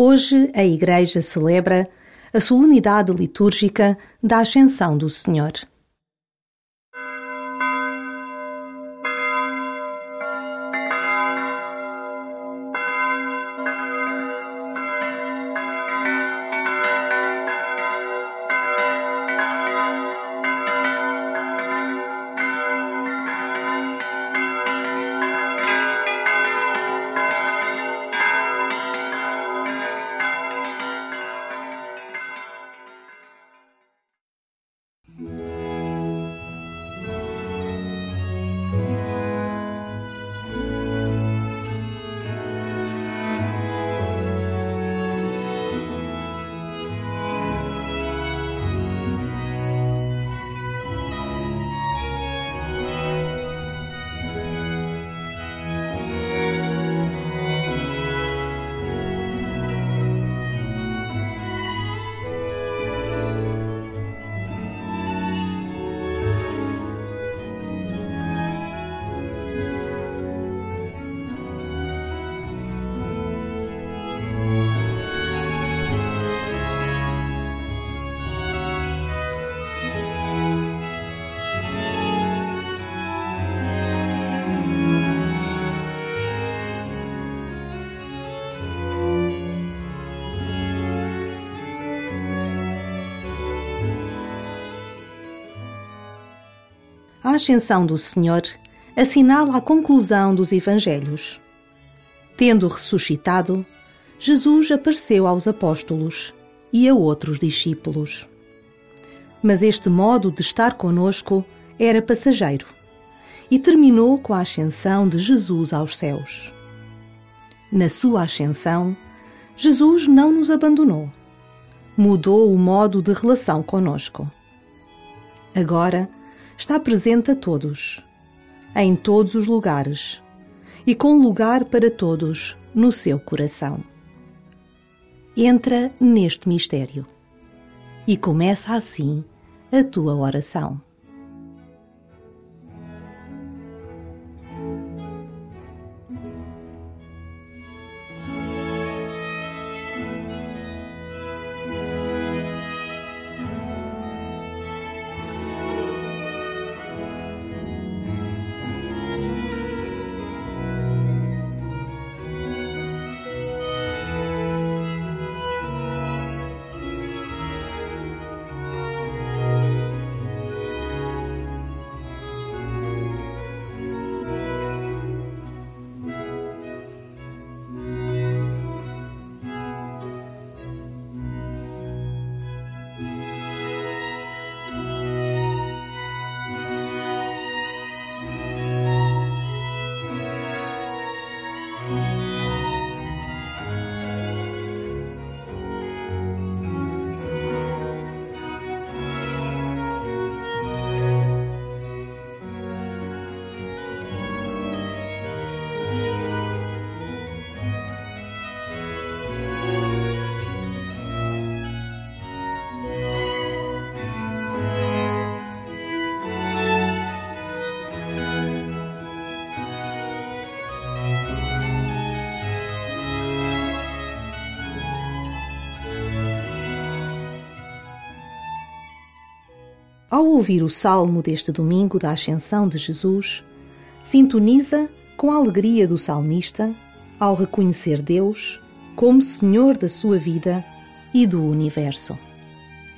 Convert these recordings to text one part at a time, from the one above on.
Hoje a Igreja celebra a solenidade litúrgica da Ascensão do Senhor. Ascensão do Senhor assinala a conclusão dos Evangelhos. Tendo ressuscitado, Jesus apareceu aos apóstolos e a outros discípulos. Mas este modo de estar conosco era passageiro e terminou com a ascensão de Jesus aos céus. Na sua ascensão, Jesus não nos abandonou. Mudou o modo de relação conosco. Agora, está presente a todos, em todos os lugares e com lugar para todos no seu coração. Entra neste mistério e começa assim a tua oração. Ao ouvir o salmo deste domingo da Ascensão de Jesus, sintoniza com a alegria do salmista ao reconhecer Deus como Senhor da sua vida e do universo.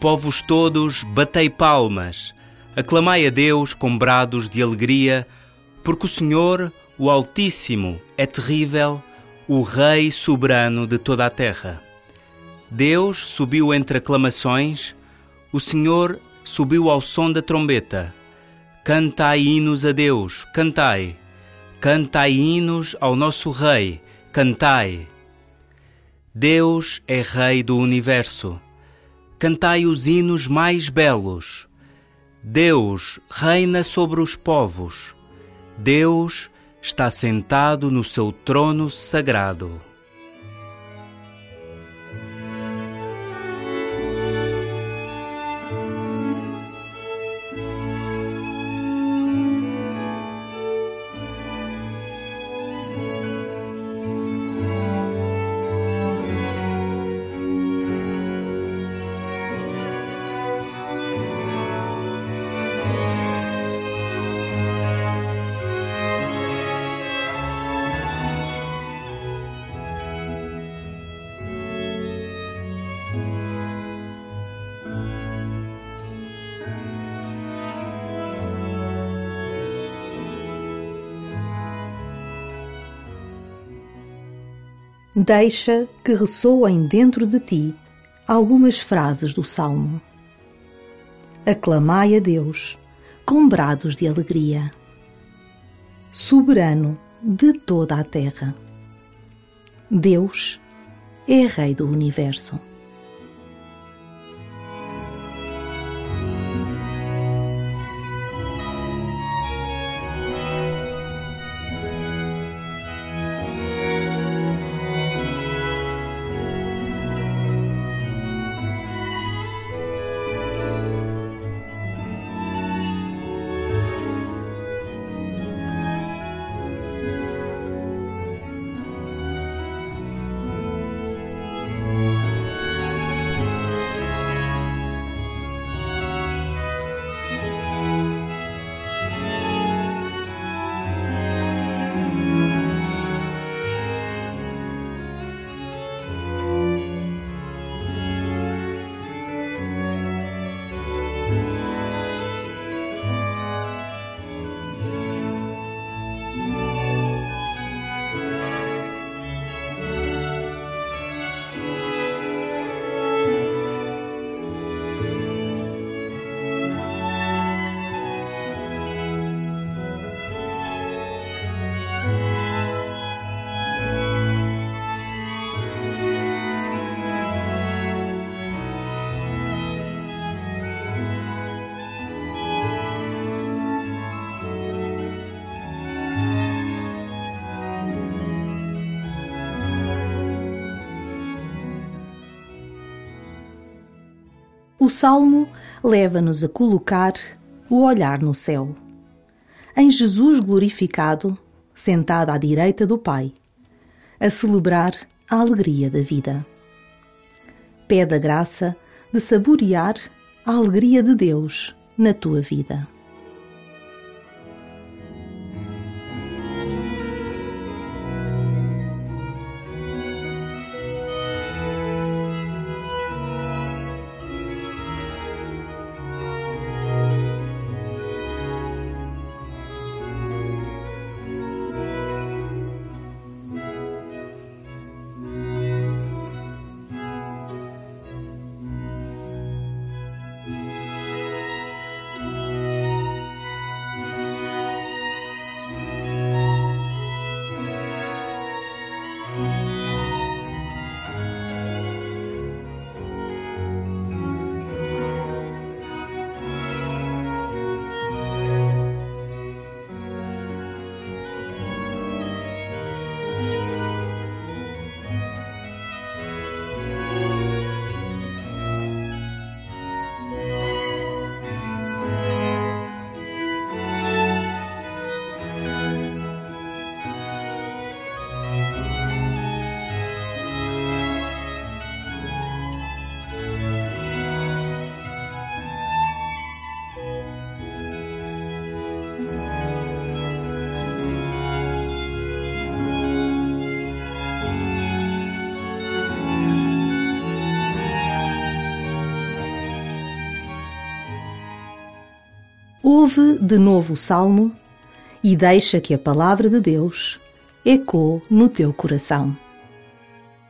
Povos todos, batei palmas, aclamai a Deus com brados de alegria, porque o Senhor, o Altíssimo, é terrível, o Rei soberano de toda a terra. Deus subiu entre aclamações, o Senhor subiu ao som da trombeta. Cantai hinos a Deus, cantai. Cantai hinos ao nosso Rei, cantai. Deus é Rei do universo. Cantai os hinos mais belos. Deus reina sobre os povos. Deus está sentado no seu trono sagrado. Deixa que ressoem dentro de ti algumas frases do Salmo. Aclamai a Deus com brados de alegria. Soberano de toda a terra. Deus é Rei do Universo. O salmo leva-nos a colocar o olhar no céu. Em Jesus glorificado, sentado à direita do Pai, a celebrar a alegria da vida. Pede a graça de saborear a alegria de Deus na tua vida. Ouve de novo o salmo e deixa que a palavra de Deus ecoe no teu coração.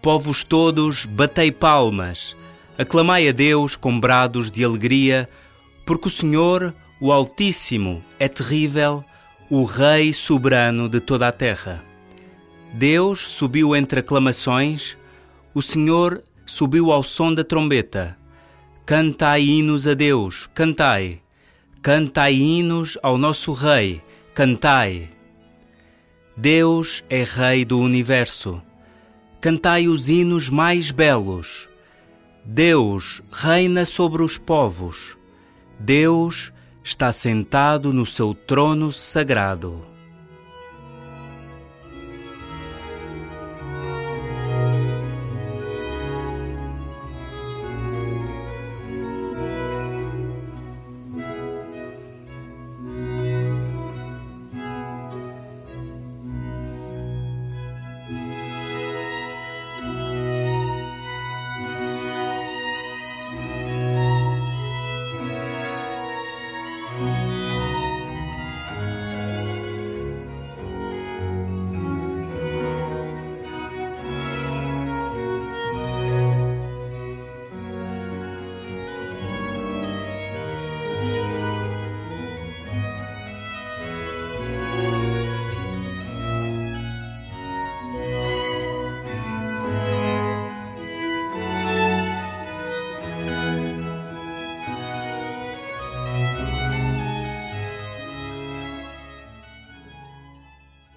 Povos todos, batei palmas, aclamai a Deus com brados de alegria, porque o Senhor, o Altíssimo, é terrível, o Rei soberano de toda a terra. Deus subiu entre aclamações, o Senhor subiu ao som da trombeta. Cantai hinos a Deus, cantai. Cantai hinos ao nosso Rei, cantai. Deus é Rei do universo. Cantai os hinos mais belos. Deus reina sobre os povos. Deus está sentado no seu trono sagrado.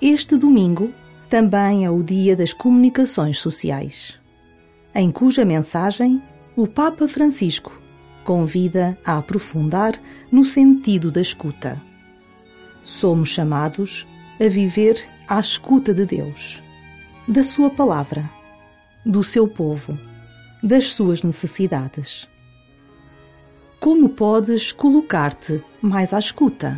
Este domingo também é o dia das comunicações sociais, em cuja mensagem o Papa Francisco convida a aprofundar no sentido da escuta. Somos chamados a viver à escuta de Deus, da Sua palavra, do seu povo, das suas necessidades. Como podes colocar-te mais à escuta?